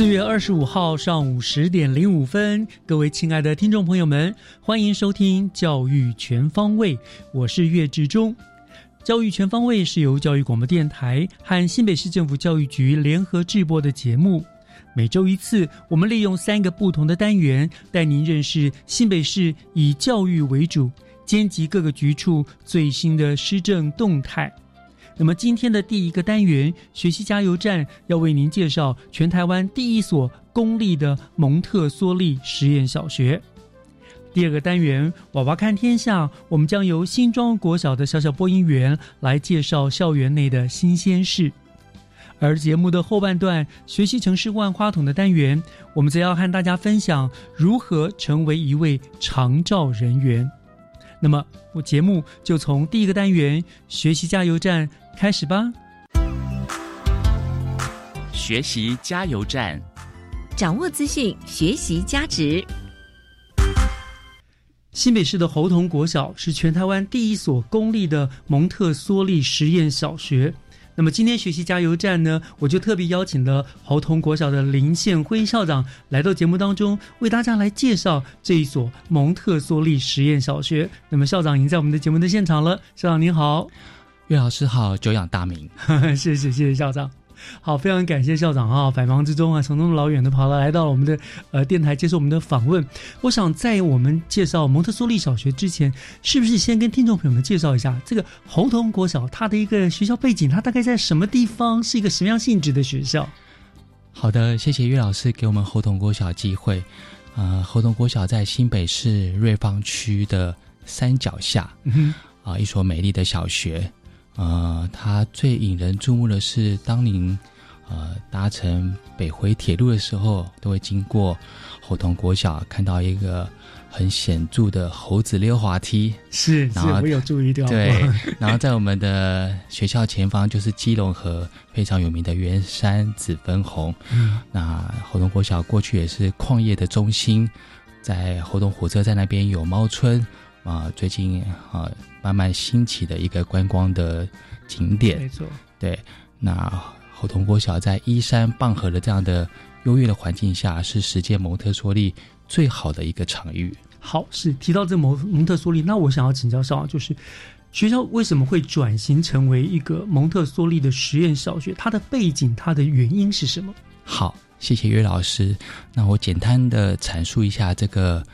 四月二十五号上午十点零五分，各位亲爱的听众朋友们，欢迎收听《教育全方位》，我是岳志忠。《教育全方位》是由教育广播电台和新北市政府教育局联合制播的节目。每周一次，我们利用三个不同的单元，带您认识新北市以教育为主、兼及各个局处最新的施政动态。那么今天的第一个单元“学习加油站”要为您介绍全台湾第一所公立的蒙特梭利实验小学。第二个单元“娃娃看天下”，我们将由新庄国小的小小播音员来介绍校园内的新鲜事。而节目的后半段“学习城市万花筒”的单元，我们则要和大家分享如何成为一位长照人员。那么，我节目就从第一个单元“学习加油站”开始吧。学习加油站，掌握资讯，学习加值。新北市的侯童国小是全台湾第一所公立的蒙特梭利实验小学。那么今天学习加油站呢，我就特别邀请了侯童国小的林宪辉校长来到节目当中，为大家来介绍这一所蒙特梭利实验小学。那么校长已经在我们的节目的现场了，校长您好，岳老师好，久仰大名，谢谢谢谢校长。好，非常感谢校长啊，百忙之中啊，从那么老远的跑到来到了我们的呃电台接受我们的访问。我想在我们介绍蒙特梭利小学之前，是不是先跟听众朋友们介绍一下这个猴童国小它的一个学校背景？它大概在什么地方？是一个什么样性质的学校？好的，谢谢岳老师给我们猴童国小机会。呃，猴童国小在新北市瑞芳区的山脚下，啊，一所美丽的小学。呃，它最引人注目的是，当您呃搭乘北回铁路的时候，都会经过猴童国小，看到一个很显著的猴子溜滑梯。是，然后我有注意到。对，然后在我们的学校前方就是基隆河非常有名的圆山紫分红。嗯，那猴童国小过去也是矿业的中心，在猴童火车站那边有猫村。啊，最近啊，慢慢兴起的一个观光的景点，没错。对，那侯同国小在依山傍河的这样的优越的环境下，是实践蒙特梭利最好的一个场域。好，是提到这蒙蒙特梭利，那我想要请教校长，就是学校为什么会转型成为一个蒙特梭利的实验小学？它的背景，它的原因是什么？好，谢谢岳老师。那我简单的阐述一下这个。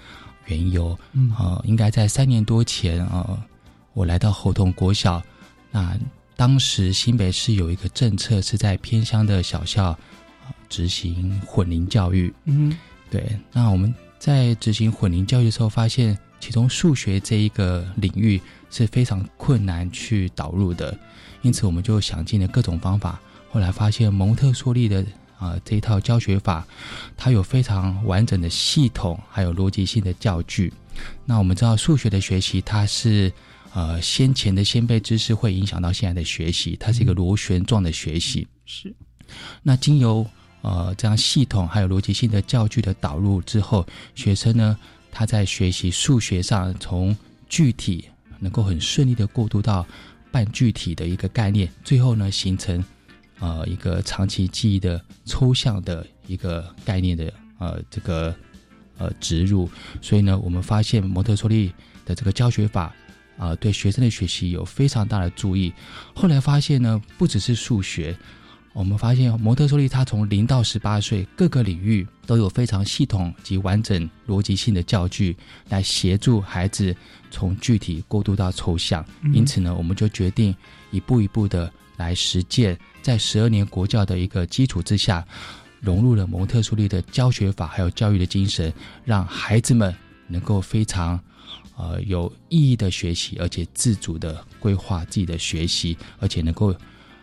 缘由，嗯，呃，应该在三年多前，呃，我来到猴童国小，那当时新北市有一个政策是在偏乡的小校执行混龄教育，嗯，对，那我们在执行混龄教育的时候，发现其中数学这一个领域是非常困难去导入的，因此我们就想尽了各种方法，后来发现蒙特梭利的。啊，这一套教学法，它有非常完整的系统，还有逻辑性的教具。那我们知道，数学的学习，它是呃先前的先辈知识会影响到现在的学习，它是一个螺旋状的学习。是。那经由呃这样系统还有逻辑性的教具的导入之后，学生呢，他在学习数学上，从具体能够很顺利的过渡到半具体的一个概念，最后呢形成。呃一个长期记忆的抽象的一个概念的呃这个呃植入，所以呢，我们发现蒙特梭利的这个教学法啊、对学生的学习有非常大的注意。后来发现呢，不只是数学。我们发现蒙特梭利他从零到十八岁，各个领域都有非常系统及完整逻辑性的教具，来协助孩子从具体过渡到抽象。因此呢，我们就决定一步一步的来实践，在十二年国教的一个基础之下，融入了蒙特梭利的教学法还有教育的精神，让孩子们能够非常呃有意义的学习，而且自主的规划自己的学习，而且能够。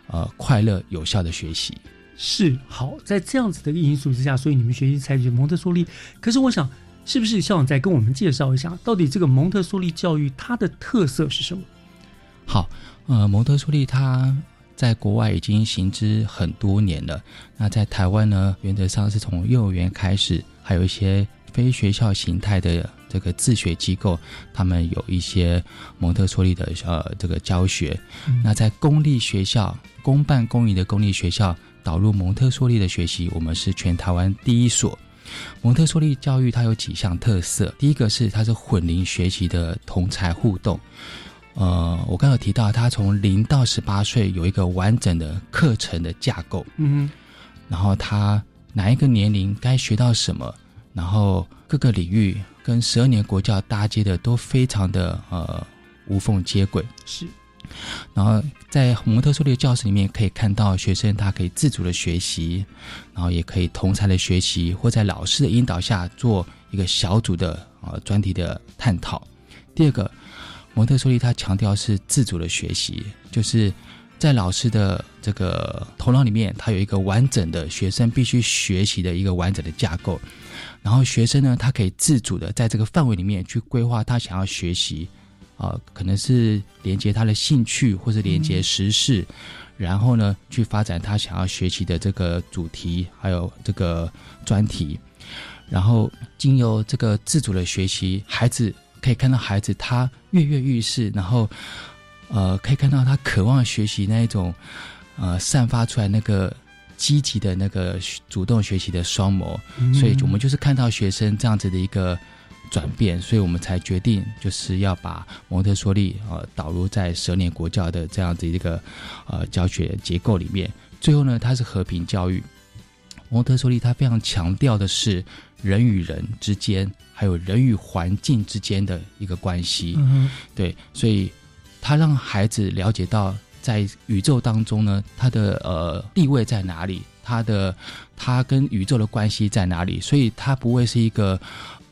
呃，快乐有效的学习是好，在这样子的一个因素之下，所以你们学习采取蒙特梭利。可是我想，是不是校长再跟我们介绍一下，到底这个蒙特梭利教育它的特色是什么？好，呃，蒙特梭利它在国外已经行之很多年了。那在台湾呢，原则上是从幼儿园开始，还有一些非学校形态的这个自学机构，他们有一些蒙特梭利的呃这个教学。那在公立学校。公办公营的公立学校导入蒙特梭利的学习，我们是全台湾第一所。蒙特梭利教育它有几项特色，第一个是它是混龄学习的同才互动。呃，我刚有提到，它从零到十八岁有一个完整的课程的架构。嗯，然后它哪一个年龄该学到什么，然后各个领域跟十二年国教搭接的都非常的呃无缝接轨。是。然后在蒙特梭利的教室里面，可以看到学生他可以自主的学习，然后也可以同才的学习，或在老师的引导下做一个小组的呃专题的探讨。第二个，蒙特梭利他强调是自主的学习，就是在老师的这个头脑里面，他有一个完整的学生必须学习的一个完整的架构，然后学生呢，他可以自主的在这个范围里面去规划他想要学习。啊，可能是连接他的兴趣，或者连接时事，然后呢，去发展他想要学习的这个主题，还有这个专题，然后经由这个自主的学习，孩子可以看到孩子他跃跃欲试，然后呃，可以看到他渴望学习那一种呃散发出来那个积极的那个主动学习的双眸，所以我们就是看到学生这样子的一个。转变，所以我们才决定就是要把蒙特梭利呃导入在蛇年国教的这样子一个呃教学结构里面。最后呢，它是和平教育。蒙特梭利它非常强调的是人与人之间，还有人与环境之间的一个关系。对，所以他让孩子了解到在宇宙当中呢，它的呃地位在哪里，它的它跟宇宙的关系在哪里，所以它不会是一个。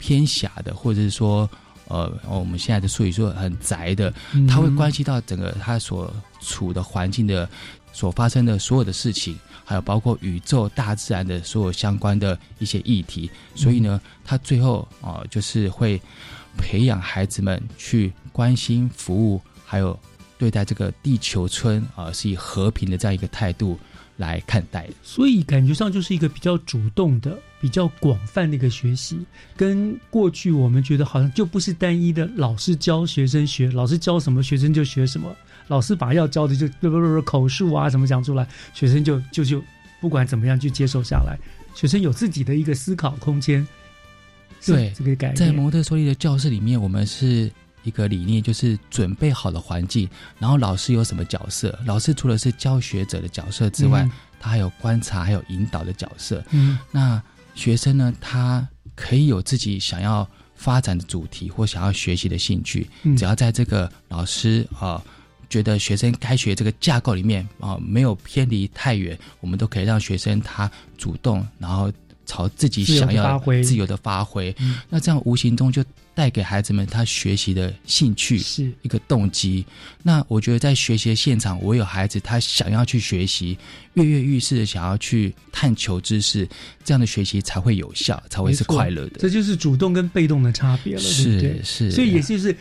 偏狭的，或者是说，呃，我们现在的术语说很宅的，它会关系到整个它所处的环境的所发生的所有的事情，还有包括宇宙、大自然的所有相关的一些议题。所以呢，他最后啊，就是会培养孩子们去关心、服务，还有对待这个地球村啊，是以和平的这样一个态度。来看待，所以感觉上就是一个比较主动的、比较广泛的一个学习，跟过去我们觉得好像就不是单一的，老师教学生学，老师教什么学生就学什么，老师把要教的就不不不口述啊什么讲出来，学生就就就不管怎么样去接受下来，学生有自己的一个思考空间。对这个概念，在蒙特梭利的教室里面，我们是。一个理念就是准备好的环境，然后老师有什么角色？老师除了是教学者的角色之外，他还有观察、还有引导的角色。嗯，那学生呢？他可以有自己想要发展的主题或想要学习的兴趣，嗯只要在这个老师啊觉得学生该学这个架构里面啊没有偏离太远，我们都可以让学生他主动，然后朝自己想要自由的发挥。那这样无形中就。带给孩子们他学习的兴趣是一个动机。那我觉得在学习的现场，我有孩子他想要去学习，跃跃欲试的想要去探求知识，这样的学习才会有效，才会是快乐的。这就是主动跟被动的差别了，是是。所以也就是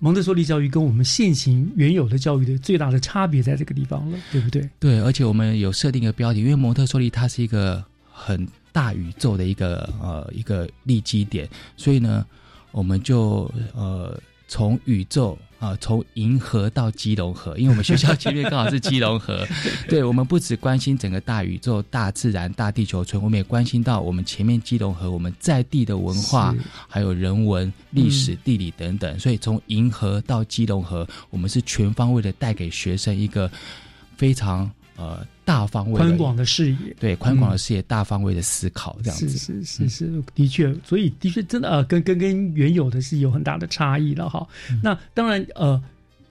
蒙特梭利教育跟我们现行原有的教育的最大的差别在这个地方了，对不对？对，而且我们有设定一个标题，因为蒙特梭利它是一个很大宇宙的一个呃一个立基点，所以呢。我们就呃从宇宙啊，从银河到基隆河，因为我们学校前面刚好是基隆河。对，我们不只关心整个大宇宙、大自然、大地球村，我们也关心到我们前面基隆河我们在地的文化，还有人文、历史、地理等等。所以从银河到基隆河，我们是全方位的带给学生一个非常呃大方位、宽广的视野。对，宽广的视野、大方位的思考，这样子是是是是，的确，所以的确真的呃，跟跟跟原有的是有很大的差异了哈。那当然呃。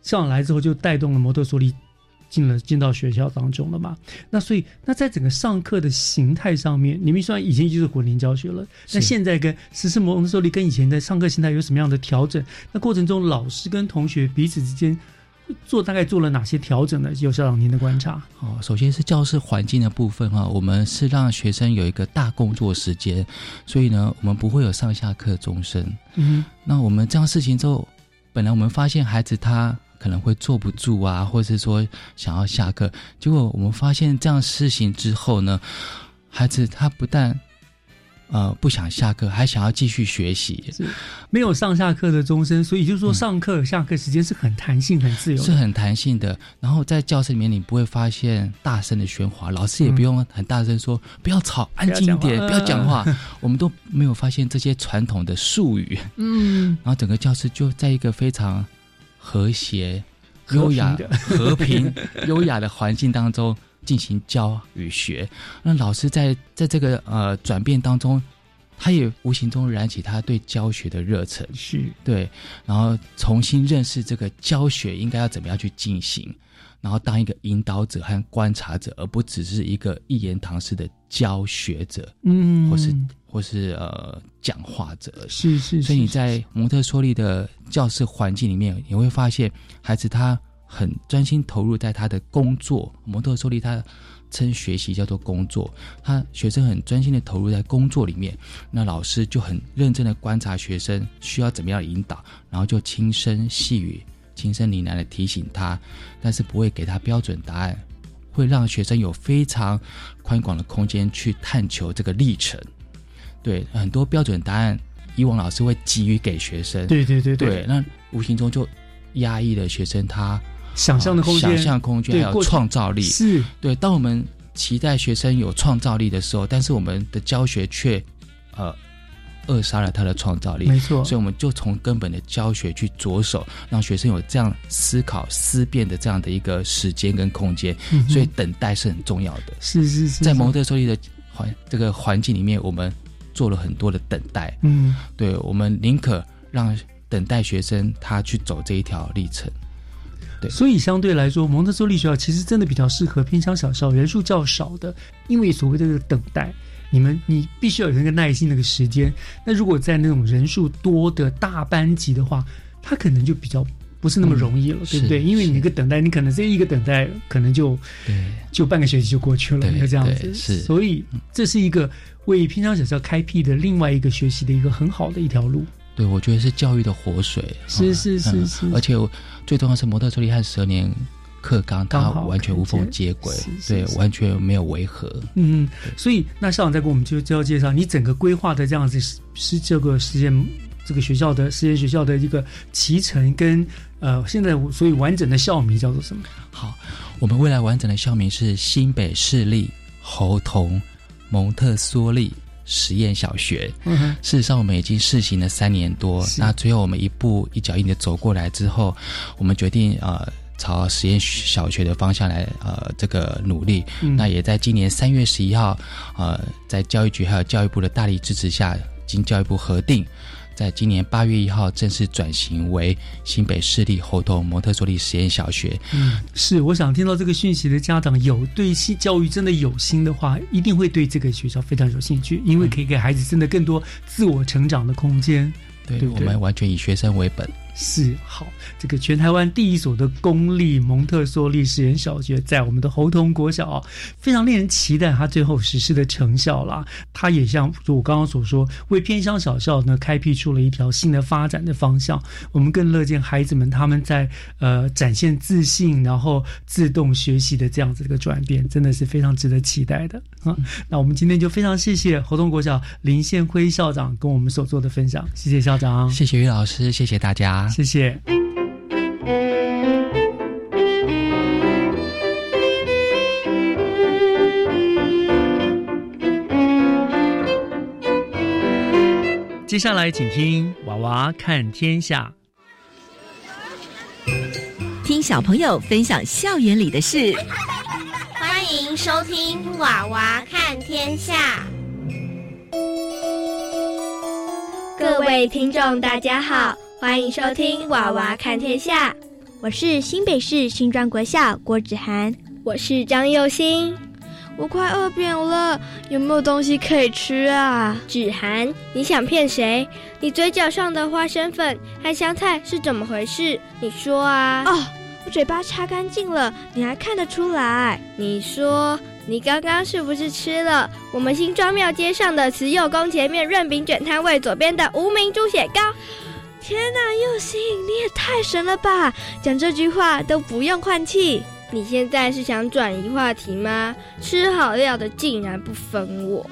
上来之后就带动了摩托梭利进了进到学校当中了嘛？那所以那在整个上课的形态上面，你们虽然以前就是混龄教学了，那现在跟实施摩托梭利跟以前的上课形态有什么样的调整？那过程中老师跟同学彼此之间做大概做了哪些调整呢？有校长您的观察？哦，首先是教室环境的部分哈，我们是让学生有一个大工作时间，所以呢，我们不会有上下课钟声。嗯，那我们这样事情之后，本来我们发现孩子他。可能会坐不住啊，或者是说想要下课，结果我们发现这样事情之后呢，孩子他不但呃不想下课，还想要继续学习。是没有上下课的钟声，所以就是说上课下课时间是很弹性、很自由，是很弹性的。然后在教室里面，你不会发现大声的喧哗，老师也不用很大声说不要吵，安静一点，不要讲话。我们都没有发现这些传统的术语。嗯，然后整个教室就在一个非常。和谐、优雅、和平、优雅的环境当中进行教与学，那老师在在这个呃转变当中，他也无形中燃起他对教学的热忱，是。对，然后重新认识这个教学应该要怎么样去进行，然后当一个引导者和观察者，而不只是一个一言堂式的教学者，嗯，或是。或是呃，讲话者。是是，所以你在蒙特梭利的教室环境里面，你会发现孩子他很专心投入在他的工作。蒙特受力他称学习叫做工作，他学生很专心的投入在工作里面，那老师就很认真的观察学生需要怎么样引导，然后就轻声细语、轻声呢喃的提醒他，但是不会给他标准答案，会让学生有非常宽广的空间去探求这个历程。对很多标准答案，以往老师会给予给学生。对对对对，那无形中就压抑了学生他想象的空间、想象空间还有创造力。是对，当我们期待学生有创造力的时候，但是我们的教学却呃扼杀了他的创造力。没错，所以我们就从根本的教学去着手，让学生有这样思考、思辨的这样的一个时间跟空间。所以等待是很重要的。是是是，在蒙特梭利的环这个环境里面，我们。做了很多的等待，嗯，对，我们宁可让等待学生他去走这一条历程，对，所以相对来说，蒙特梭利学校其实真的比较适合偏乡小校，人数较少的，因为所谓的这个等待，你们你必须要有那个耐心那个时间。那如果在那种人数多的大班级的话，他可能就比较不是那么容易了，对不对？因为你一个等待，你可能这一个等待可能就对，就半个学期就过去了，就这样子，是，所以这是一个。为偏乡小校开辟的另外一个学习的一个很好的一条路，对我觉得是教育的活水，是是是是，而且最重要是模特梭利和十二年课纲，它完全无缝接轨，对，完全没有违和。嗯，所以那校长再给我们就就要介绍你整个规划的这样子是这个实验这个学校的实验学校的一个脐橙跟呃现在所以完整的校名叫做什么？好，我们未来完整的校名是新北市立侯同。蒙特梭利实验小学，事实上我们已经试行了三年多。那最后我们一步一脚印的走过来之后，我们决定呃朝实验小学的方向来呃这个努力。那也在今年三月十一号，呃，在教育局还有教育部的大力支持下，经教育部核定。在今年八月一号正式转型为新北市立猴头蒙特梭利实验小学。嗯，是，我想听到这个讯息的家长有对新教育真的有心的话，一定会对这个学校非常有兴趣，因为可以给孩子真的更多自我成长的空间。对，我们完全以学生为本。是好，这个全台湾第一所的公立蒙特梭利实验小学，在我们的侯童国小，非常令人期待它最后实施的成效啦。它也像我刚刚所说，为偏乡小校呢开辟出了一条新的发展的方向。我们更乐见孩子们他们在呃展现自信，然后自动学习的这样子一个转变，真的是非常值得期待的啊。那我们今天就非常谢谢侯童国小林宪辉校长跟我们所做的分享，谢谢校长，谢谢于老师，谢谢大家。谢谢。接下来请听娃娃看天下。听小朋友分享校园里的事。欢迎收听娃娃看天下。各位听众大家好欢迎收听《娃娃看天下》。我是新北市新庄国校郭子涵，我是张佑新。我快饿扁了，有没有东西可以吃啊？子涵，你想骗谁？你嘴角上的花生粉和香菜是怎么回事？你说啊！哦，我嘴巴擦干净了，你还看得出来？你说，你刚刚是不是吃了我们新庄庙街上的慈幼宫前面润饼卷摊位左边的无名猪血糕？天哪，佑星，你也太神了吧！讲这句话都不用换气。你现在是想转移话题吗？吃好料的竟然不分我，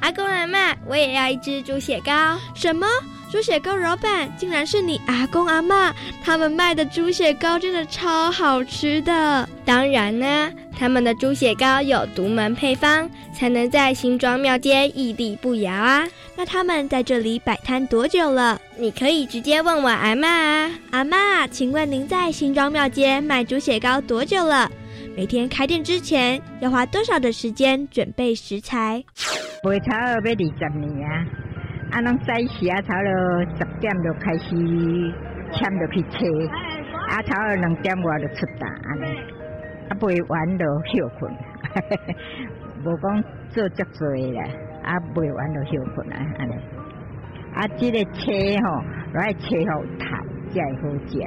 阿公阿妈，我也要一只猪血糕。什么？猪血糕老板竟然是你阿公阿妈？他们卖的猪血糕真的超好吃的。当然呢，他们的猪血糕有独门配方，才能在新庄庙街屹立不摇啊。那他们在这里摆摊多久了？你可以直接问我阿妈啊。阿妈，请问您在新庄庙街卖猪血糕多久了？每天开店之前要花多少的时间准备食材？卖炒要二十年啊。啊，拢早时啊，炒了十点就开始签落去切，啊，炒了两点外就出单安尼，啊，卖完就休困，无讲做足多啦，啊，卖完就休困啊，安尼，啊，这个切吼，来切好透，才会好食，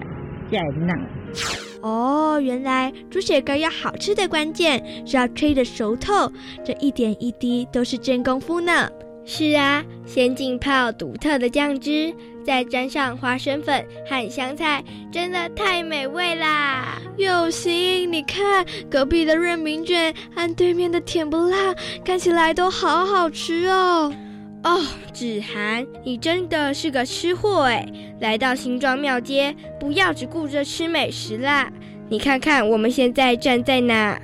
才会嫩。哦，原来猪血糕要好吃的关键是要吹得熟透，这一点一滴都是真功夫呢。是啊，先浸泡独特的酱汁，再沾上花生粉和香菜，真的太美味啦！有心，你看隔壁的润饼卷和对面的甜不辣，看起来都好好吃哦。哦，子涵，你真的是个吃货哎！来到新庄庙街，不要只顾着吃美食啦。你看看我们现在站在哪？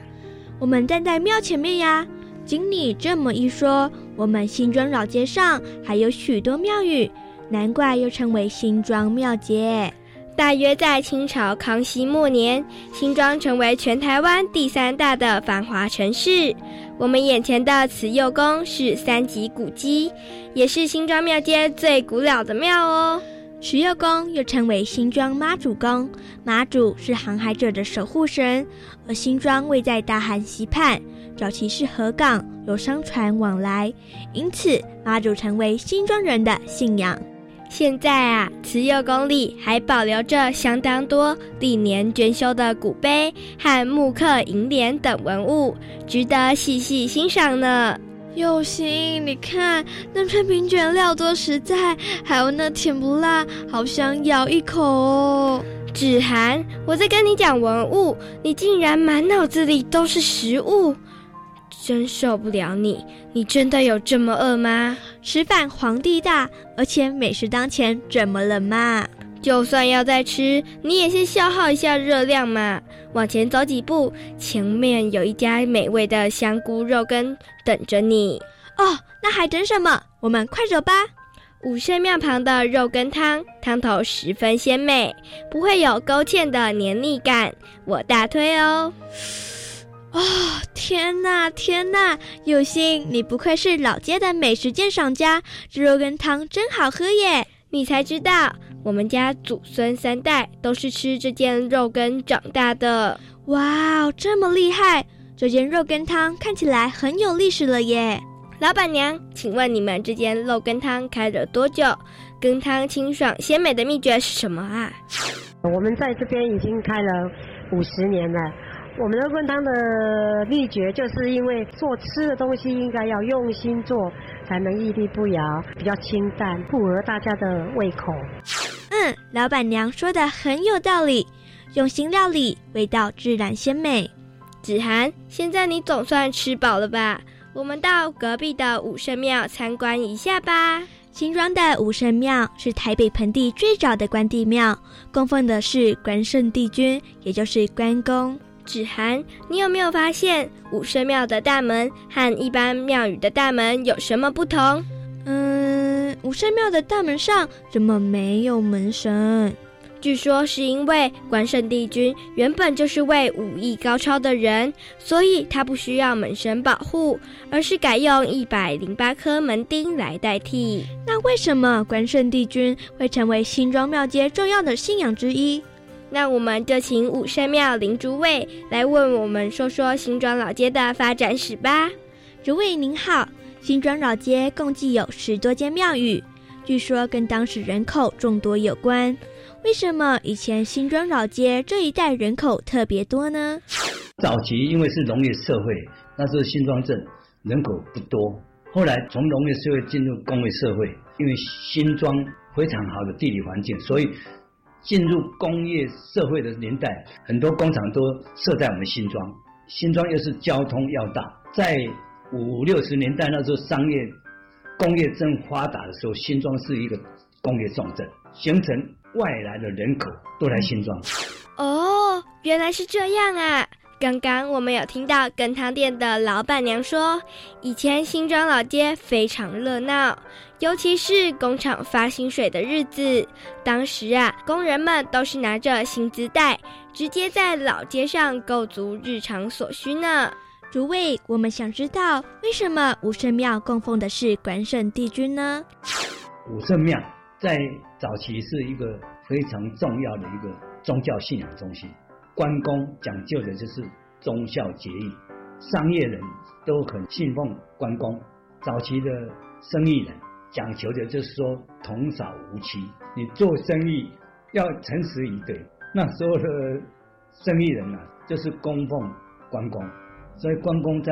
我们站在庙前面呀。经你这么一说，我们新庄老街上还有许多庙宇，难怪又称为新庄庙街。大约在清朝康熙末年，新庄成为全台湾第三大的繁华城市。我们眼前的慈幼宫是三级古迹，也是新庄庙街最古老的庙哦。慈幼宫又称为新庄妈祖宫，妈祖是航海者的守护神，而新庄位在大汉西畔。早期是河港，有商船往来，因此妈祖成为新庄人的信仰。现在啊，慈幼宫里还保留着相当多历年捐修的古碑和木刻楹联等文物，值得细细欣赏呢。有心，你看那春饼卷料多实在，还有那甜不辣，好想咬一口哦。芷涵，我在跟你讲文物，你竟然满脑子里都是食物。真受不了你！你真的有这么饿吗？吃饭皇帝大，而且美食当前，怎么了嘛？就算要再吃，你也先消耗一下热量嘛。往前走几步，前面有一家美味的香菇肉羹等着你。哦，那还等什么？我们快走吧！武圣庙旁的肉羹汤，汤头十分鲜美，不会有勾芡的黏腻感，我大推哦。哦，天哪，天哪！有心，你不愧是老街的美食鉴赏家，这肉羹汤真好喝耶！你才知道，我们家祖孙三代都是吃这间肉羹长大的。哇哦，这么厉害！这间肉羹汤看起来很有历史了耶。老板娘，请问你们这间肉羹汤开了多久？羹汤清爽鲜美的秘诀是什么啊？我们在这边已经开了五十年了。我们的炖汤的秘诀，就是因为做吃的东西应该要用心做，才能屹立不摇，比较清淡，符合大家的胃口。嗯，老板娘说的很有道理，用心料理，味道自然鲜美。子涵，现在你总算吃饱了吧？我们到隔壁的武圣庙参观一下吧。新庄的武圣庙是台北盆地最早的关帝庙，供奉的是关圣帝君，也就是关公。芷涵，你有没有发现武圣庙的大门和一般庙宇的大门有什么不同？嗯，武圣庙的大门上怎么没有门神？据说是因为关圣帝君原本就是位武艺高超的人，所以他不需要门神保护，而是改用一百零八颗门钉来代替。那为什么关圣帝君会成为新庄庙街重要的信仰之一？那我们就请武圣庙林竹卫来为我们说说新庄老街的发展史吧。竹卫您好，新庄老街共计有十多间庙宇，据说跟当时人口众多有关。为什么以前新庄老街这一带人口特别多呢？早期因为是农业社会，那时候新庄镇人口不多。后来从农业社会进入工业社会，因为新庄非常好的地理环境，所以进入工业社会的年代，很多工厂都设在我们新庄。新庄又是交通要道，在五六十年代那时候商业工业正发达的时候，新庄是一个工业重镇，形成。外来的人口都来新庄，哦，原来是这样啊！刚刚我们有听到羹汤店的老板娘说，以前新庄老街非常热闹，尤其是工厂发薪水的日子，当时啊，工人们都是拿着薪资袋，直接在老街上购足日常所需呢。诸位，我们想知道为什么武圣庙供奉的是关圣帝君呢？武圣庙。在早期是一个非常重要的一个宗教信仰中心，关公讲究的就是忠孝节义，商业人都很信奉关公。早期的生意人讲求的就是说童叟无欺，你做生意要诚实以对。那时候的生意人呢，就是供奉关公，所以关公在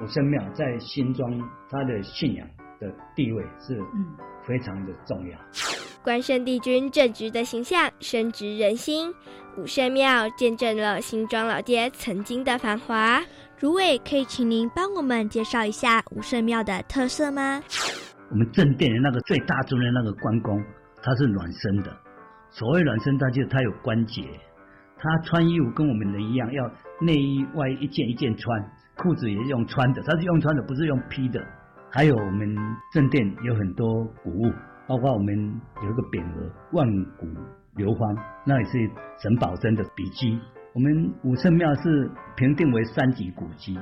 武圣庙在新庄他的信仰的地位是。非常的重要。关圣帝君正直的形象深植人心，武圣庙见证了新庄老街曾经的繁华。如伟，可以请您帮我们介绍一下武圣庙的特色吗？我们正殿的那个最大尊的那个关公，他是暖身的。所谓暖身，他就是他有关节，他穿衣服跟我们人一样，要内衣外一件一件穿，裤子也是用穿的，他是用穿的，不是用披的。还有我们正殿有很多古物，包括我们有一个匾额“万古流芳”，那也是沈葆桢的笔迹。我们武圣庙是评定为三级古迹，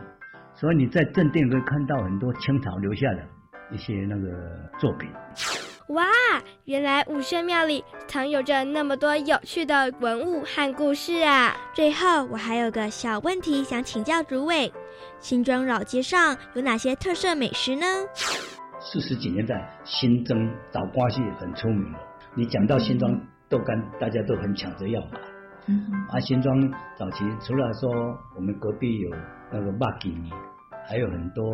所以你在正殿可以看到很多清朝留下的一些那个作品。哇，原来武圣庙里藏有着那么多有趣的文物和故事啊！最后，我还有个小问题想请教诸位：新庄老街上有哪些特色美食呢？四十几年代，新增枣瓜蟹很出名了。你讲到新庄豆干，大家都很抢着要买。嗯。啊，新庄早期除了说我们隔壁有那个麦吉尼，还有很多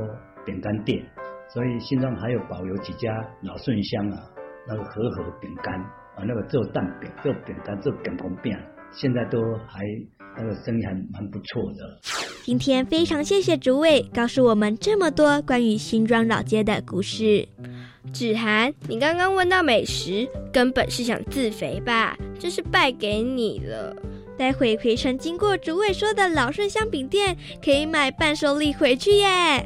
饼干店。所以新庄还有保留几家老顺香啊，那个和和饼干啊，那个做蛋饼、做饼干、做饼公饼，现在都还那个生意还蛮不错的。今天非常谢谢主位告诉我们这么多关于新庄老街的故事。芷涵，你刚刚问到美食，根本是想自肥吧？真是败给你了。待会回程经过主位说的老顺香饼店，可以买伴手礼回去耶。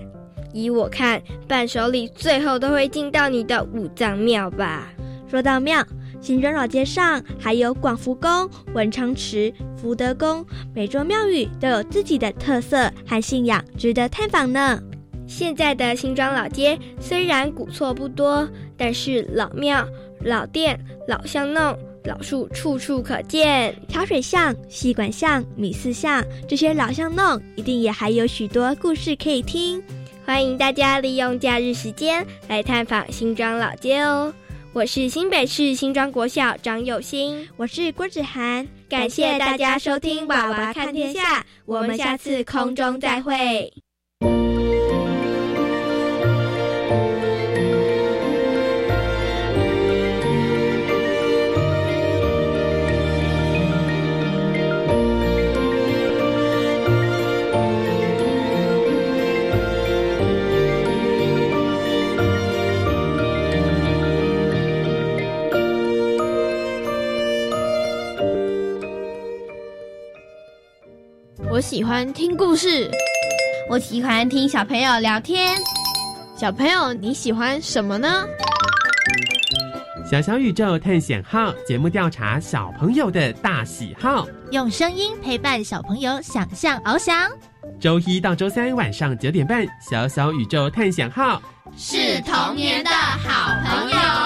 依我看，伴手礼最后都会进到你的五脏庙吧。说到庙，新庄老街上还有广福宫、文昌池、福德宫，每座庙宇都有自己的特色和信仰，值得探访呢。现在的新庄老街虽然古厝不多，但是老庙、老店、老巷弄、老树处处可见。桥水巷、戏馆巷、米四巷这些老巷弄，一定也还有许多故事可以听。欢迎大家利用假日时间来探访新庄老街哦！我是新北市新庄国小张有心，我是郭子涵，感谢大家收听《娃娃看天下》，我们下次空中再会。喜欢听故事，我喜欢听小朋友聊天。小朋友，你喜欢什么呢？小小宇宙探险号节目调查小朋友的大喜好，用声音陪伴小朋友想象翱翔。周一到周三晚上九点半，小小宇宙探险号是童年的好朋友。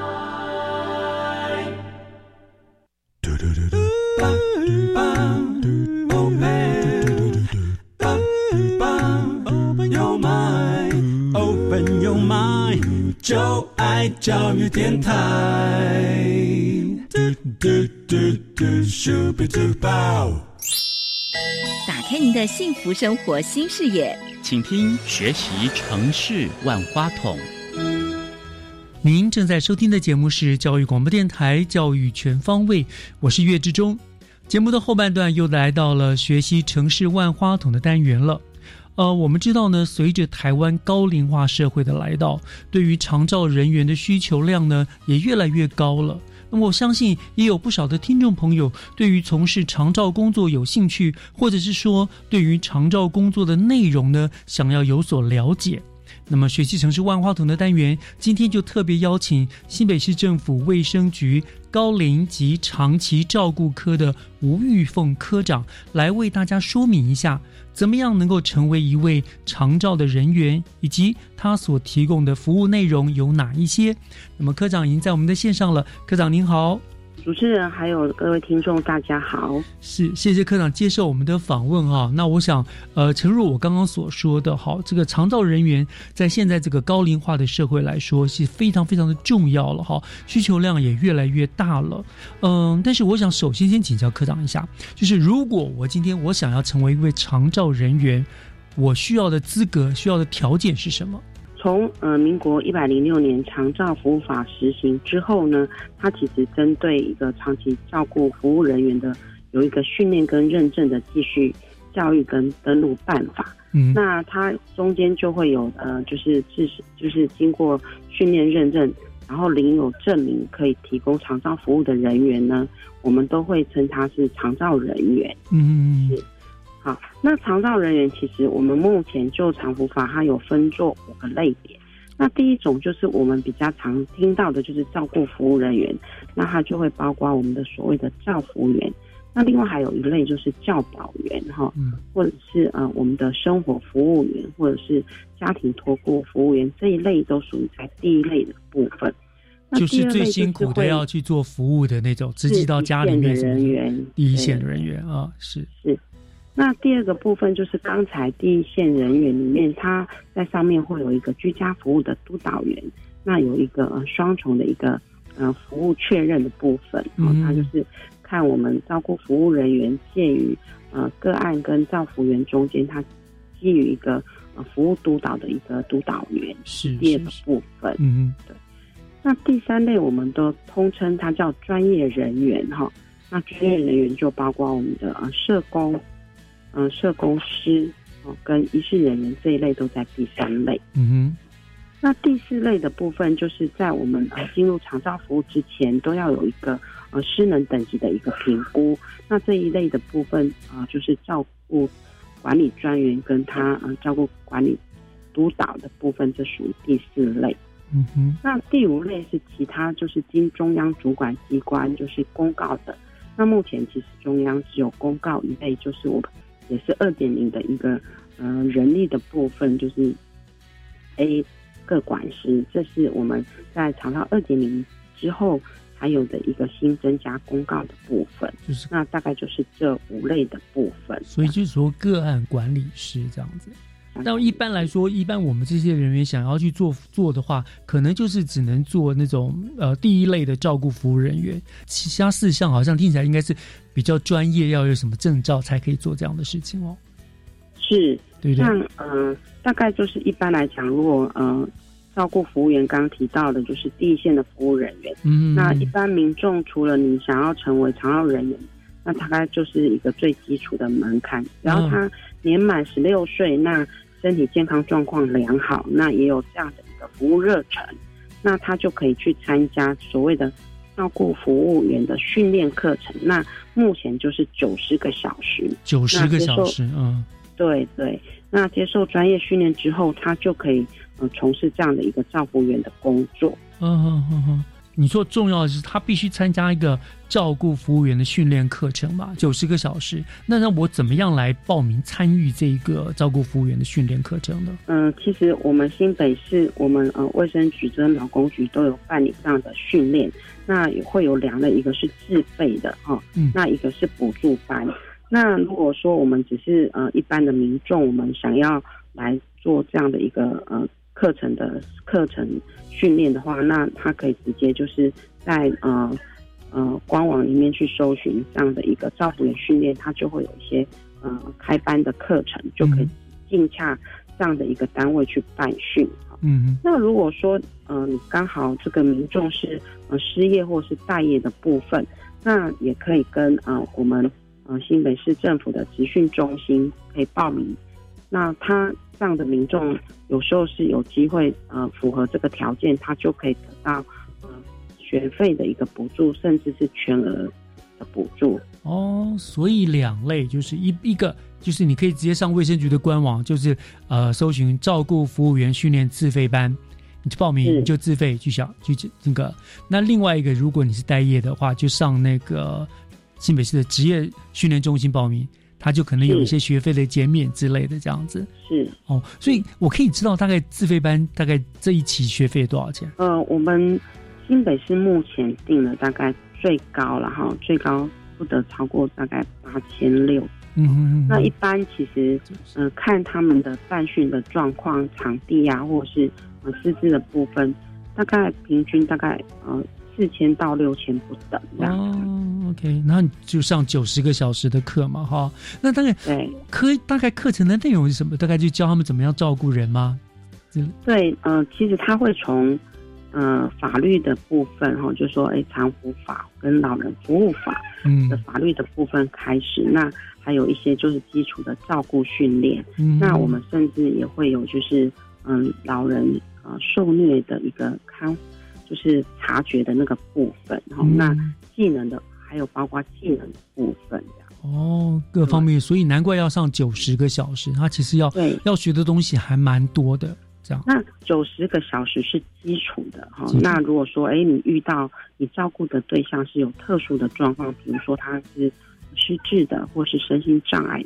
就爱教育电台。打开您的幸福生活新视野，请听学习城市万花筒。您正在收听的节目是教育广播电台《教育全方位》，我是岳志忠。节目的后半段又来到了学习城市万花筒的单元了。呃，我们知道呢，随着台湾高龄化社会的来到，对于长照人员的需求量呢也越来越高了。那么我相信也有不少的听众朋友对于从事长照工作有兴趣，或者是说对于长照工作的内容呢想要有所了解。那么学习城市万花筒的单元，今天就特别邀请新北市政府卫生局高龄及长期照顾科的吴玉凤科长来为大家说明一下。怎么样能够成为一位长照的人员，以及他所提供的服务内容有哪一些？那么科长已经在我们的线上了，科长您好。主持人还有各位听众，大家好。是，谢谢科长接受我们的访问哈。那我想，呃，诚如我刚刚所说的，好，这个长照人员在现在这个高龄化的社会来说是非常非常的重要了哈，需求量也越来越大了。嗯，但是我想首先先请教科长一下，就是如果我今天我想要成为一位长照人员，我需要的资格、需要的条件是什么？从呃民国一百零六年长照服务法实行之后呢，它其实针对一个长期照顾服务人员的有一个训练跟认证的继续教育跟登录办法。嗯，那它中间就会有呃，就是至就是经过训练认证，然后领有证明可以提供长照服务的人员呢，我们都会称他是长照人员。嗯，是。好，那长照人员其实我们目前就长服法，它有分作五个类别。那第一种就是我们比较常听到的，就是照顾服务人员，那它就会包括我们的所谓的照服员。那另外还有一类就是教保员哈，或者是呃我们的生活服务员，或者是家庭托顾服务员这一类都属于在第一类的部分。就是最辛苦的要去做服务的那种，直接到家里面人员，第一线人员啊，是是。那第二个部分就是刚才第一线人员里面，他在上面会有一个居家服务的督导员，那有一个双重的一个呃服务确认的部分，哦，他就是看我们照顾服务人员介于呃个案跟照服员中间，他基于一个呃服务督导的一个督导员。是第二个部分，嗯对。那第三类我们都通称它叫专业人员哈，那专业人员就包括我们的呃社工。嗯，社工师哦，跟医师人员这一类都在第三类。嗯哼，那第四类的部分，就是在我们呃进入长照服务之前，都要有一个呃失能等级的一个评估。那这一类的部分啊，就是照顾管理专员跟他呃照顾管理督导的部分，这属于第四类。嗯哼。那第五类是其他，就是经中央主管机关就是公告的。那目前其实中央只有公告一类，就是我也是二点零的一个呃人力的部分，就是 A。各管师，这是我们在长到二点零之后还有的一个新增加公告的部分，就是那大概就是这五类的部分。所以就是说个案管理师这样子。那一般来说，一般我们这些人员想要去做做的话，可能就是只能做那种呃第一类的照顾服务人员，其他四项好像听起来应该是比较专业，要有什么证照才可以做这样的事情哦。是，对对。像嗯。大概就是一般来讲，如果呃照顾服务员刚刚提到的，就是第一线的服务人员。嗯，那一般民众除了你想要成为长照人员，那大概就是一个最基础的门槛。然后他年满十六岁，那身体健康状况良好，那也有这样的一个服务热忱，那他就可以去参加所谓的照顾服务员的训练课程。那目前就是九十个小时，九十个小时，嗯。对对，那接受专业训练之后，他就可以呃从事这样的一个照顾员的工作。嗯嗯嗯嗯，你说重要的是他必须参加一个照顾服务员的训练课程嘛，九十个小时。那让我怎么样来报名参与这一个照顾服务员的训练课程呢？嗯，其实我们新北市我们呃卫生局跟劳工局都有办理这样的训练，那也会有两类，一个是自费的哈，嗯，那一个是补助班。那如果说我们只是呃一般的民众，我们想要来做这样的一个呃课程的课程训练的话，那他可以直接就是在呃呃官网里面去搜寻这样的一个照顾员训练，他就会有一些呃开班的课程，就可以进洽这样的一个单位去办训。嗯，那如果说呃你刚好这个民众是呃失业或是待业的部分，那也可以跟呃我们。呃，新北市政府的集训中心可以报名。那他这样的民众有时候是有机会，呃，符合这个条件，他就可以得到呃学费的一个补助，甚至是全额的补助。哦，所以两类就是一一个就是你可以直接上卫生局的官网，就是呃搜寻照顾服务员训练自费班，你去报名你就自费去想去那个。那另外一个，如果你是待业的话，就上那个。新北市的职业训练中心报名，他就可能有一些学费的减免之类的这样子。是哦，所以我可以知道大概自费班大概这一期学费多少钱？呃，我们新北市目前定了大概最高了哈，最高不得超过大概八千六。嗯嗯。那一般其实呃看他们的办训的状况、场地啊，或者是呃师资的部分，大概平均大概呃。四千到六千不等哦，OK，那你就上九十个小时的课嘛，哈，那大概对课大概课程的内容是什么？大概就教他们怎么样照顾人吗？对，嗯，其实他会从嗯法律的部分哈，就说哎，长服法跟老人服务法的法律的部分开始，那还有一些就是基础的照顾训练，那我们甚至也会有就是嗯老人呃受虐的一个看。就是察觉的那个部分，然后那技能的还有包括技能的部分，哦，各方面，所以难怪要上九十个小时，他其实要对要学的东西还蛮多的，这样。那九十个小时是基础的哈，那如果说哎，你遇到你照顾的对象是有特殊的状况，比如说他是失智的或是身心障碍，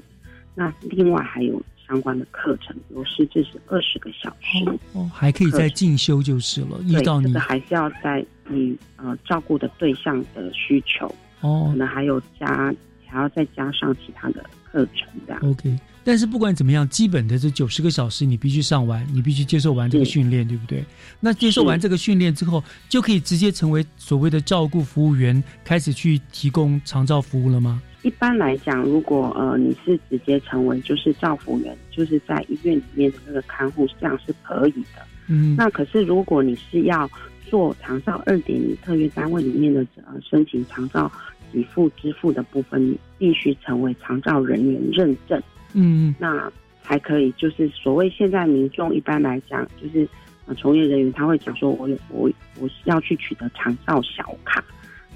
那另外还有。相关的课程，有师资是二十个小时哦，还可以再进修就是了。遇到你还是要在你呃照顾的对象的需求哦，可能还有加还要再加上其他的课程这样。OK，但是不管怎么样，基本的这九十个小时你必须上完，你必须接受完这个训练，对不对？那接受完这个训练之后，就可以直接成为所谓的照顾服务员，开始去提供长照服务了吗？一般来讲，如果呃你是直接成为就是照护员，就是在医院里面的那个看护，这样是可以的。嗯，那可是如果你是要做长照二点零特约单位里面的呃申请长照给付支付的部分，你必须成为长照人员认证。嗯，那才可以，就是所谓现在民众一般来讲，就是呃从业人员他会讲说，我有我我是要去取得长照小卡，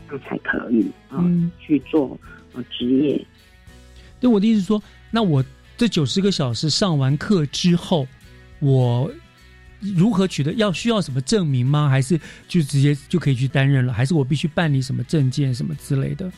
这样才可以啊、嗯去做呃职业。对我的意思是说，那我这九十个小时上完课之后，我如何取得？要需要什么证明吗？还是就直接就可以去担任了？还是我必须办理什么证件什么之类的？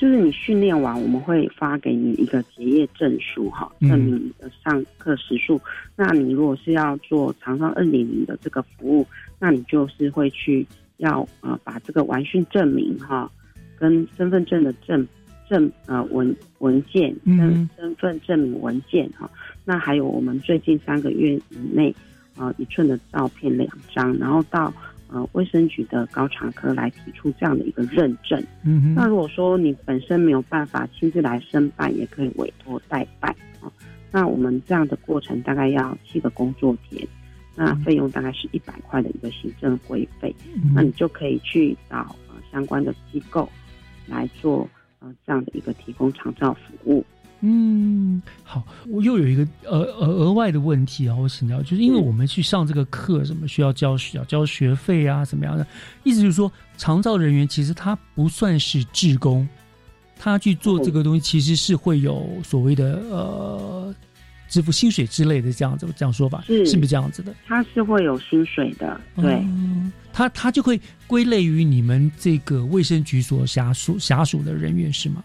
就是你训练完，我们会发给你一个结业证书，哈，嗯证明你的上课时数。那你如果是要做长上二点零的这个服务，那你就是会去要呃把这个完训证明哈，跟身份证的证证呃文文件、身嗯身份证明文件哈，那还有我们最近三个月以内呃一寸的照片两张，然后到呃卫生局的高查科来提出这样的一个认证。嗯那如果说你本身没有办法亲自来申办，也可以委托代办啊。那我们这样的过程大概要七个工作天，那费用大概是一百块的一个行政规费。嗯那你就可以去找呃相关的机构来做呃这样的一个提供长照服务。嗯，好，我又有一个呃额额外的问题啊，我请教，就是因为我们去上这个课，什么需要交需要交学费啊，什么样的？意思就是说，长照人员其实他不算是志工，他去做这个东西，其实是会有所谓的呃支付薪水之类的这样子，这样说法是是不是这样子的？他是会有薪水的，对。嗯他他就会归类于你们这个卫生局所辖属辖属的人员是吗？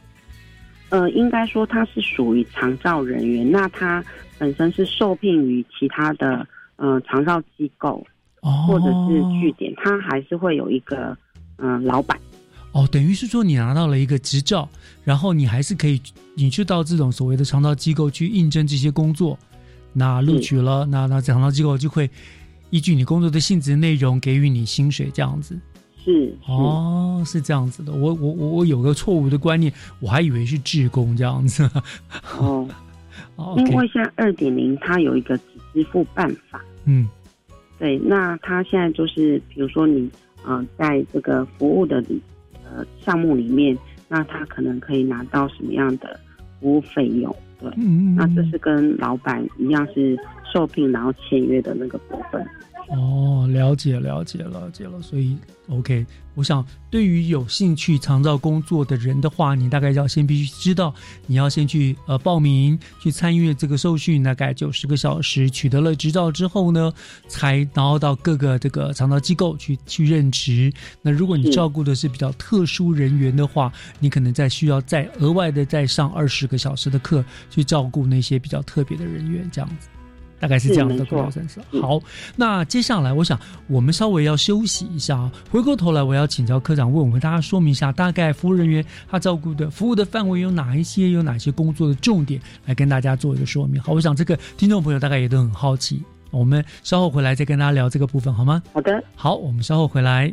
呃，应该说他是属于长照人员，那他本身是受聘于其他的呃长照机构，哦或者是据点，他还是会有一个嗯、呃老板。哦，等于是说你拿到了一个执照，然后你还是可以，你去到这种所谓的长照机构去应征这些工作，那录取了，那那长照机构就会依据你工作的性质内容给予你薪水，这样子。是哦，是这样子的。我我我我有个错误的观念，我还以为是志工这样子。哦，哦因为现在二点零它有一个只支付办法，嗯对，那它现在就是比如说你呃在这个服务的里呃项目里面，那他可能可以拿到什么样的服务费用？对，嗯那这是跟老板一样是受聘然后签约的那个部分。哦，了解了解了解了，所以 OK，我想对于有兴趣长照工作的人的话，你大概要先必须知道，你要先去呃报名去参与这个受训，大概九十个小时，取得了执照之后呢，才然后到各个这个长照机构去去任职。那如果你照顾的是比较特殊人员的话，你可能再需要再额外的再上二十个小时的课，去照顾那些比较特别的人员，这样子。大概是这样的是没错规划 sense。好，那接下来我想我们稍微要休息一下啊。回过头来，我要请教科长，为我们大家说明一下，大概服务人员他照顾的服务的范围有哪一些，有哪些工作的重点，来跟大家做一个说明。好，我想这个听众朋友大概也都很好奇。我们稍后回来再跟大家聊这个部分，好吗？好的，好，我们稍后回来。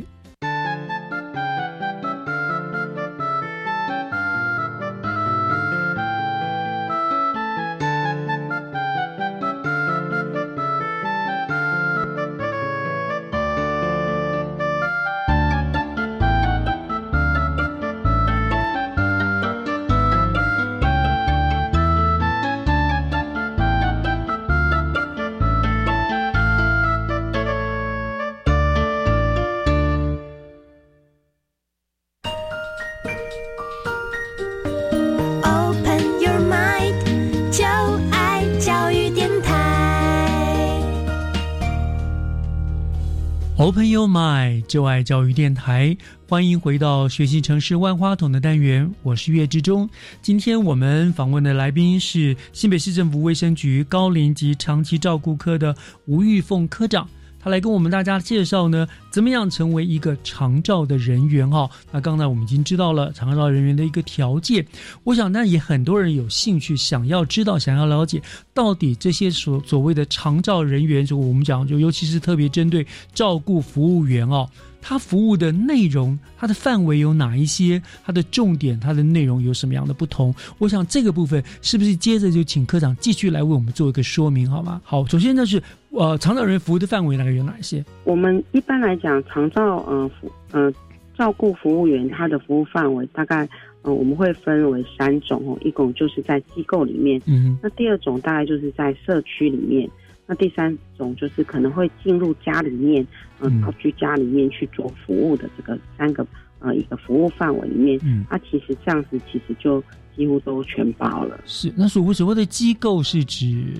就爱教育电台，欢迎回到学习城市万花筒的单元，我是岳志忠。今天我们访问的来宾是新北市政府卫生局高龄及长期照顾科的吴玉凤科长。他来跟我们大家介绍呢，怎么样成为一个长照的人员哈、那刚才我们已经知道了长照人员的一个条件，我想那也很多人有兴趣想要知道、想要了解，到底这些所所谓的长照人员，就我们讲，就尤其是特别针对照顾服务员哦，他服务的内容、它的范围有哪一些？它的重点、它的内容有什么样的不同？我想这个部分是不是接着就请科长继续来为我们做一个说明，好吗？好，首先呢是呃，长照人员服务的范围大概有哪一些？我们一般来讲，长照呃服呃照顾服务员，他的服务范围大概呃我们会分为三种哦，一种就是在机构里面，嗯那第二种大概就是在社区里面，那第三种就是可能会进入家里面，嗯，到居家里面去做服务的这个三个呃一个服务范围里面，嗯，那其实这样子其实就几乎都全包了。是，那所谓所谓的机构是指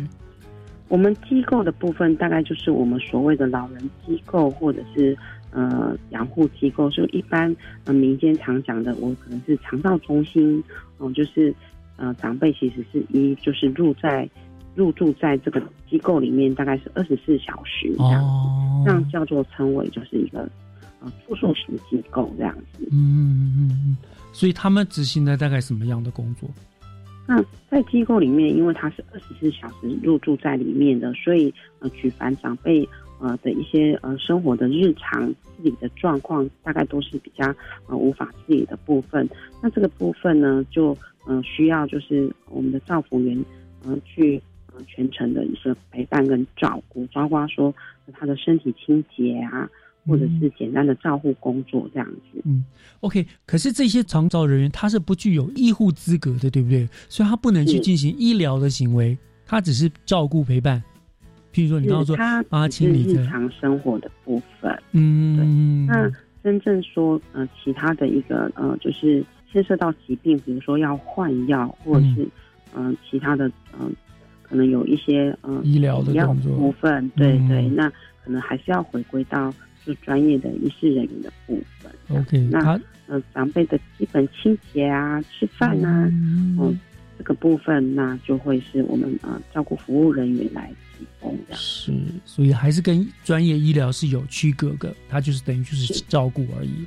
我们机构的部分，大概就是我们所谓的老人机构或者是呃养护机构，就一般呃民间常讲的，我可能是肠道中心，嗯，就是呃长辈其实是一就是入在。入住在这个机构里面，大概是二十四小时这样，这样叫做称为就是一个呃住宿型机构这样子。嗯嗯嗯嗯。所以他们执行的大概什么样的工作？那在机构里面，因为他是二十四小时入住在里面的，所以呃举凡长辈呃的一些呃生活的日常自理的状况，大概都是比较呃无法自理的部分。那这个部分呢，就嗯需要就是我们的照服员嗯去呃。全程的一个陪伴跟照顾，包括说他的身体清洁啊，或者是简单的照护工作这样子。嗯，OK。可是这些长照人员他是不具有医护资格的，对不对？所以他不能去进行医疗的行为，他只是照顾陪伴。譬如说，你刚刚说他帮他清理日常生活的部分。嗯，对。那真正说呃其他的一个呃，就是牵涉到疾病，比如说要换药，或者是嗯其他的嗯。可能有一些嗯医疗的部分，对对，那可能还是要回归到就专业的医师人员的部分。OK，那呃长辈的基本清洁啊、吃饭啊，嗯，这个部分那就会是我们呃照顾服务人员来提供的。是，所以还是跟专业医疗是有区隔的，它就是等于就是照顾而已，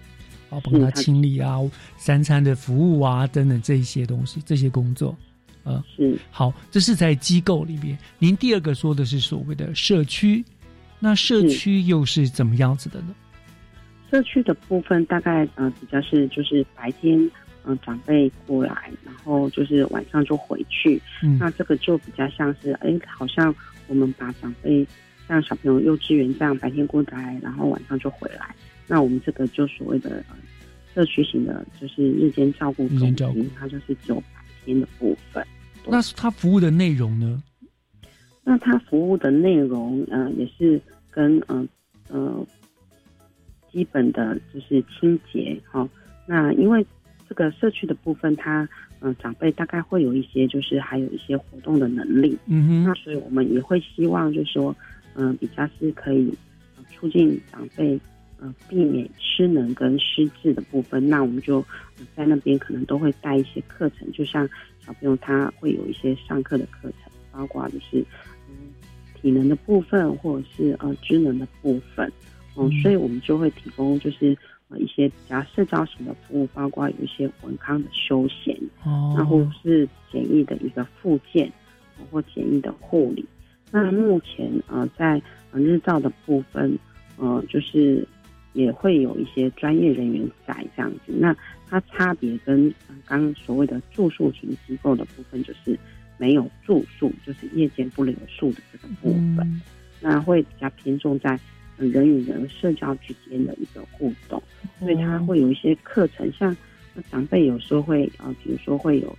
然后帮他清理啊、三餐的服务啊等等这一些东西，这些工作。呃，是好，这是在机构里面。您第二个说的是所谓的社区，那社区又是怎么样子的呢？社区的部分大概呃比较是就是白天嗯长辈过来，然后就是晚上就回去。嗯，那这个就比较像是哎，好像我们把长辈像小朋友幼稚园这样白天过来，然后晚上就回来。那我们这个就所谓的社区型的，就是日间照顾中心，它就是只有白天的部分。那是他服务的内容呢？那他服务的内容，呃，也是跟呃呃基本的就是清洁哈。那因为这个社区的部分，他嗯长辈大概会有一些，就是还有一些活动的能力。嗯哼。那所以我们也会希望，就是说，嗯，比较是可以促进长辈呃避免失能跟失智的部分。那我们就在那边可能都会带一些课程，就像。小朋友他会有一些上课的课程，包括就是嗯体能的部分，或者是呃智能的部分，嗯，所以我们就会提供就是呃一些比较社交型的服务，包括有一些文康的休闲，哦，然后是简易的一个附件，或简易的护理。那目前呃在日照的部分，呃就是也会有一些专业人员在这样子。那它差别跟刚刚所谓的住宿型机构的部分，就是没有住宿，就是夜间不留宿的这个部分，那会比较偏重在人与人社交之间的一个互动，所以它会有一些课程，像长辈有时候会啊，比如说会有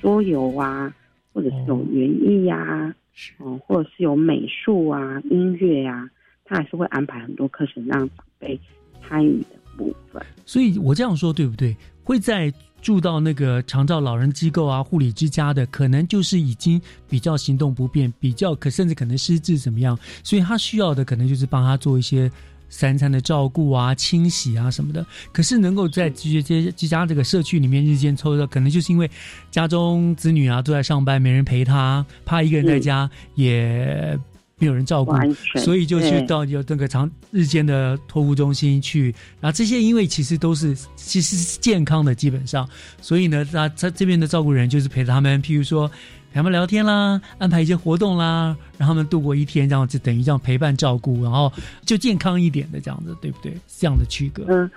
桌游啊，或者是有园艺呀，哦，或者是有美术啊、音乐啊，他还是会安排很多课程让长辈参与的。部分，所以我这样说对不对？会在住到那个长照老人机构啊、护理之家的，可能就是已经比较行动不便，比较可甚至可能失智怎么样，所以他需要的可能就是帮他做一些三餐的照顾啊、清洗啊什么的。可是能够在居居居家这个社区里面日间抽的，可能就是因为家中子女啊都在上班，没人陪他，怕一个人在家也。没有人照顾，所以就去到有那个长日间的托护中心去。然后这些因为其实都是其实是健康的，基本上，所以呢，他他这边的照顾人就是陪着他们，譬如说陪他们聊天啦，安排一些活动啦，让他们度过一天，这样子等于这样陪伴照顾，然后就健康一点的这样子，对不对？这样的区隔。嗯，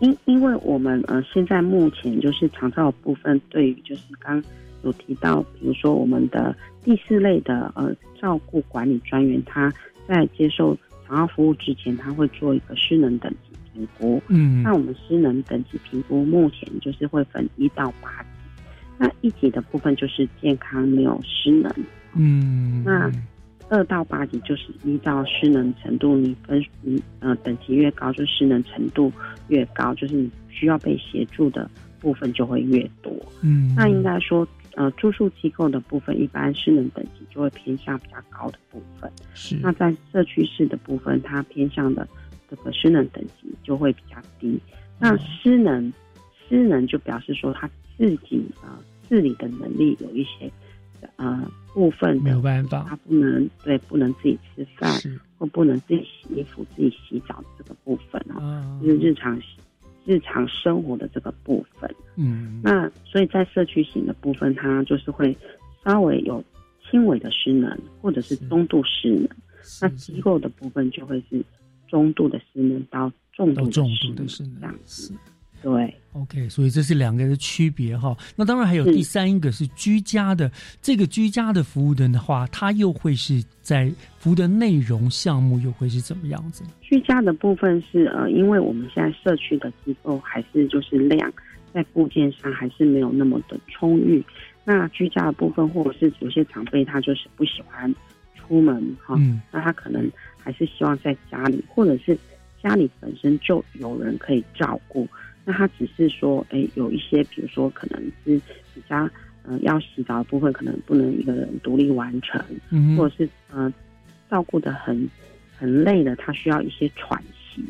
因因为我们呃现在目前就是长照部分，对于就是刚有提到，比如说我们的。第四类的呃照顾管理专员，他在接受长照服务之前，他会做一个失能等级评估。嗯，那我们失能等级评估目前就是会分一到八级，那一级的部分就是健康没有失能。嗯，那二到八级就是依照失能程度，你分你呃等级越高，就失能程度越高，就是你需要被协助的部分就会越多。嗯，那应该说，呃，住宿机构的部分，一般失能等级就会偏向比较高的部分。是。那在社区式的部分，它偏向的这个失能等级就会比较低。那失能，失能就表示说他自己啊自理的能力有一些。呃，部分没有办法，他不能对，不能自己吃饭，或不能自己洗衣服、自己洗澡这个部分啊，就是日常日常生活的这个部分。嗯，那所以在社区型的部分，它就是会稍微有轻微的失能，或者是中度失能。那机构的部分就会是中度的失能到重度失能这样子。对，OK，所以这是两个的区别哈。那当然还有第三一个是居家的，这个居家的服务的话，它又会是在服务的内容项目又会是怎么样子？居家的部分是呃，因为我们现在社区的机构还是就是量在部件上还是没有那么的充裕。那居家的部分，或者是有些长辈他就是不喜欢出门哈，那他可能还是希望在家里，或者是家里本身就有人可以照顾。那他只是说，哎，有一些，比如说，可能是比较，嗯，要洗澡的部分，可能不能一个人独立完成，嗯，或者是，呃，照顾的很很累的，他需要一些喘息，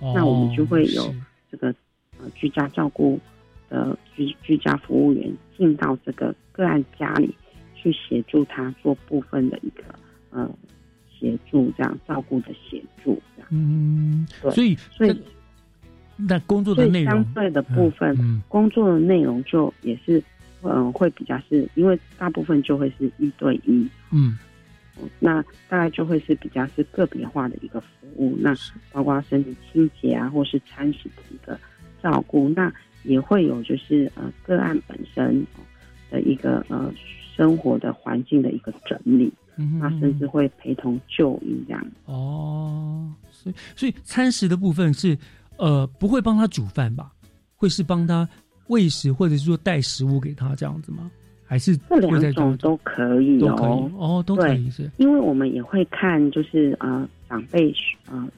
那我们就会有这个，呃，居家照顾的居居家服务员进到这个个案家里去协助他做部分的一个，呃，协助这样照顾的协助这样，嗯，对，所以所以。那工作的内容，相对的部分，工作的内容就也是，嗯，会比较是，因为大部分就会是一对一，嗯，那大概就会是比较是个别化的一个服务，那包括身体清洁啊，或是餐食的一个照顾，那也会有就是呃个案本身的一个呃生活的环境的一个整理，那甚至会陪同就医这样。哦，所以所以餐食的部分是。呃，不会帮他煮饭吧？会是帮他喂食，或者是说带食物给他这样子吗？还是这两种都可以哦？哦，都可以是。因为我们也会看，就是呃，长辈呃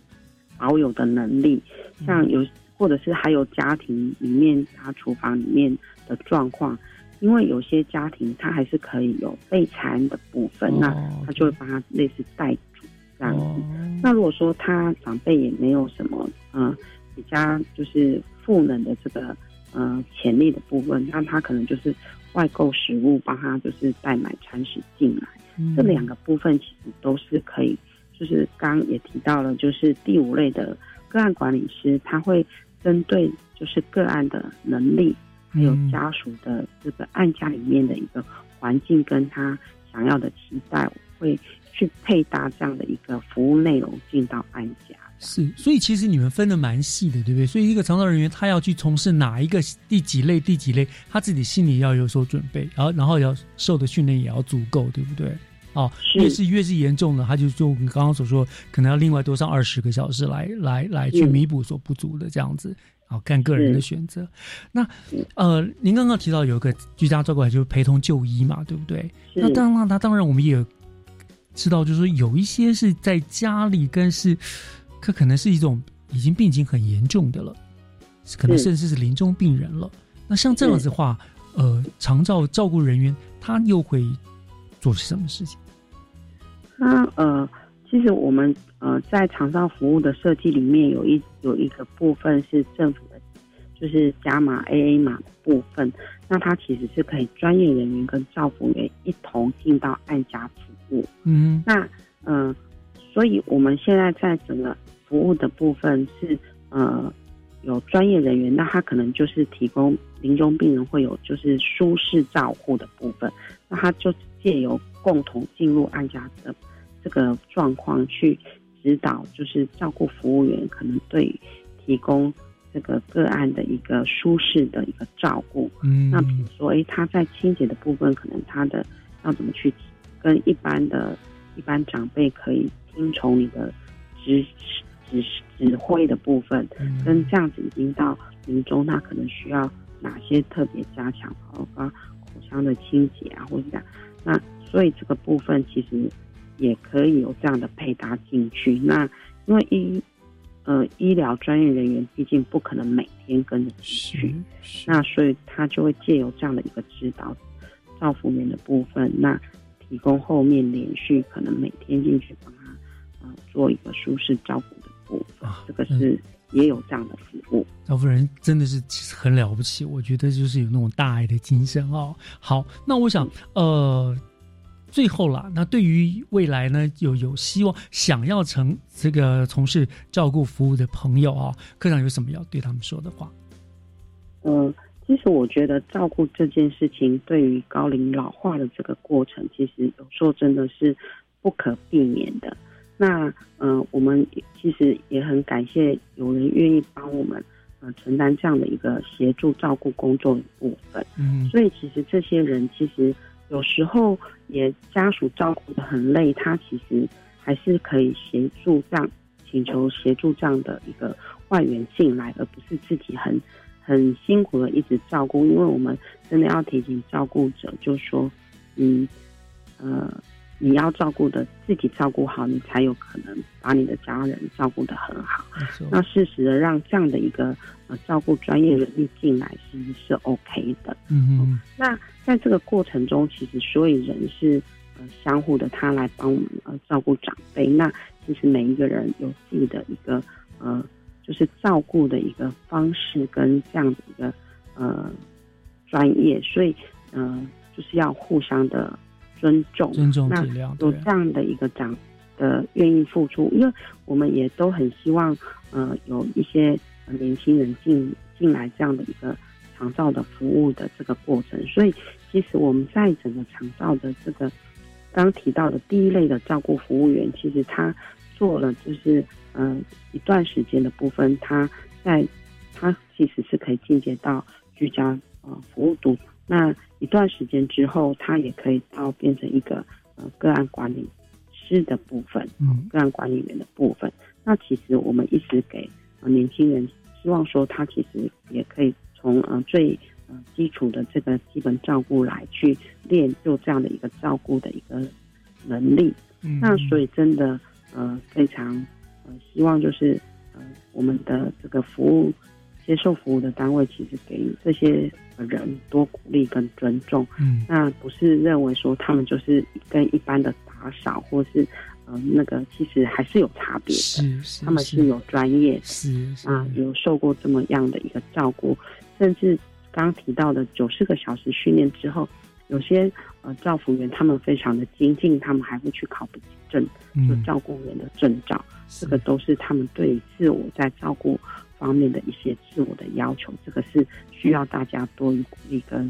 保有的能力，像有或者是还有家庭里面他厨房里面的状况，因为有些家庭他还是可以有备餐的部分，那他就会帮他类似带煮这样子。那如果说他长辈也没有什么嗯。比较就是赋能的这个呃潜力的部分，那他可能就是外购食物，帮他就是代买餐食进来。这两个部分其实都是可以，就是刚也提到了，就是第五类的个案管理师，他会针对就是个案的能力，还有家属的这个案家里面的一个环境跟他想要的期待，会去配搭这样的一个服务内容进到案家。是，所以其实你们分的蛮细的，对不对？所以一个长照人员他要去从事哪一个第几类、第几类，他自己心里要有所准备，然后然后要受的训练也要足够，对不对？哦，越是越是严重的，他就就你刚刚所说，可能要另外多上二十个小时来来来去弥补所不足的这样子。好，看个人的选择。那呃，您刚刚提到有一个居家照顾，就是陪同就医嘛，对不对？那当然，那当然我们也知道，就是说有一些是在家里，跟是。可可能是一种已经病情很严重的了，可能甚至是临终病人了。那像这样子的话，呃，长照照顾人员他又会做什么事情？他呃，其实我们呃在长照服务的设计里面有一有一个部分是政府的，就是加码 AA 码的部分。那它其实是可以专业人员跟照顾员一同进到按家服务。嗯，那嗯。所以，我们现在在整个服务的部分是，呃，有专业人员，那他可能就是提供临终病人会有就是舒适照护的部分，那他就借由共同进入安家的这个状况去指导，就是照顾服务员可能对提供这个个案的一个舒适的一个照顾。嗯，那比如说，哎，他在清洁的部分，可能他的要怎么去跟一般的一般长辈可以。听从你的指指指挥的部分，跟这样子已经到临终，他可能需要哪些特别加强，包括口腔的清洁啊，或者这样。那所以这个部分其实也可以有这样的配搭进去。那因为医呃医疗专业人员毕竟不可能每天跟着去，那所以他就会借由这样的一个指导照服面的部分，那提供后面连续可能每天进去帮他呃做一个舒适照顾的部分，这个是。也有这样的服务，赵夫人真的是很了不起。我觉得就是有那种大爱的精神哦。好，那我想，呃，最后啦，那对于未来呢，有有希望想要成这个从事照顾服务的朋友啊，科长有什么要对他们说的话？嗯，其实我觉得照顾这件事情，对于高龄老化的这个过程，其实有时候真的是不可避免的。那呃，我们其实也很感谢有人愿意帮我们呃承担这样的一个协助照顾工作的部分。嗯，所以其实这些人其实有时候也家属照顾的很累，他其实还是可以协助这样请求协助这样的一个外援进来，而不是自己很很辛苦的一直照顾。因为我们真的要提醒照顾者，就说嗯呃。你要照顾的自己照顾好，你才有可能把你的家人照顾得很好。那适时的让这样的一个呃照顾专业人力进来，其实是 OK 的。嗯嗯。那在这个过程中，其实所以人是呃相互的，他来帮我们呃照顾长辈。那其实每一个人有自己的一个呃，就是照顾的一个方式跟这样的一个呃专业，所以呃就是要互相的。尊重，尊重，那有这样的一个长的愿意付出，因为我们也都很希望，呃，有一些年轻人进进来这样的一个长照的服务的这个过程。所以，其实我们在整个长照的这个刚提到的第一类的照顾服务员，其实他做了就是呃一段时间的部分，他在他其实是可以进阶到居家呃服务组。那一段时间之后，他也可以到变成一个呃个案管理师的部分，嗯，个案管理员的部分。那其实我们一直给呃年轻人，希望说他其实也可以从呃最呃基础的这个基本照顾来去练就这样的一个照顾的一个能力。嗯，那所以真的呃非常呃希望就是呃我们的这个服务。接受服务的单位其实给予这些人多鼓励跟尊重，嗯，那不是认为说他们就是跟一般的打扫或是呃那个，其实还是有差别的，是是，他们是有专业，是啊，有受过这么样的一个照顾，甚至刚提到的九十个小时训练之后，有些呃照服员他们非常的精进，他们还会去考证，就照顾员的证照，这个都是他们对自我在照顾。方面的一些自我的要求，这个是需要大家多于鼓励跟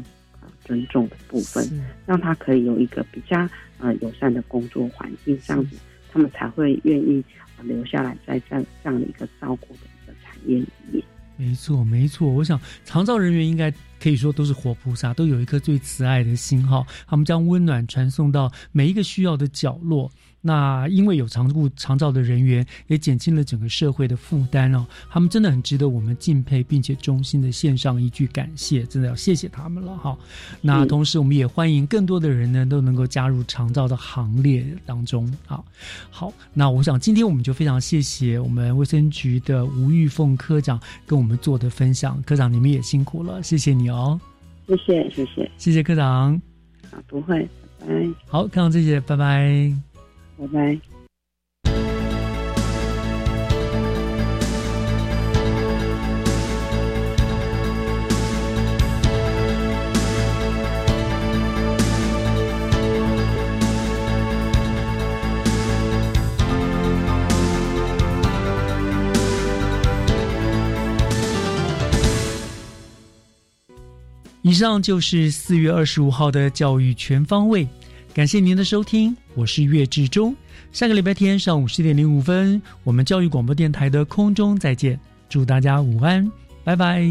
呃尊重的部分，让他可以有一个比较呃友善的工作环境，这样子他们才会愿意留下来在这样这样的一个照顾的一个产业里面。没错，没错，我想长照人员应该可以说都是活菩萨，都有一颗最慈爱的心哈，他们将温暖传送到每一个需要的角落。那因为有长顾长照的人员，也减轻了整个社会的负担哦。他们真的很值得我们敬佩，并且衷心的献上一句感谢，真的要谢谢他们了哈。那同时，我们也欢迎更多的人呢都能够加入长照的行列当中啊，好，那我想今天我们就非常谢谢我们卫生局的吴玉凤科长跟我们做的分享。科长，你们也辛苦了，谢谢你哦。谢谢，谢谢，谢谢科长。啊，不会，拜拜。好，科长，谢谢，拜拜。拜拜。以上就是四月二十五号的教育全方位。感谢您的收听，我是岳志忠。下个礼拜天上午十点零五分，我们教育广播电台的空中再见。祝大家午安，拜拜。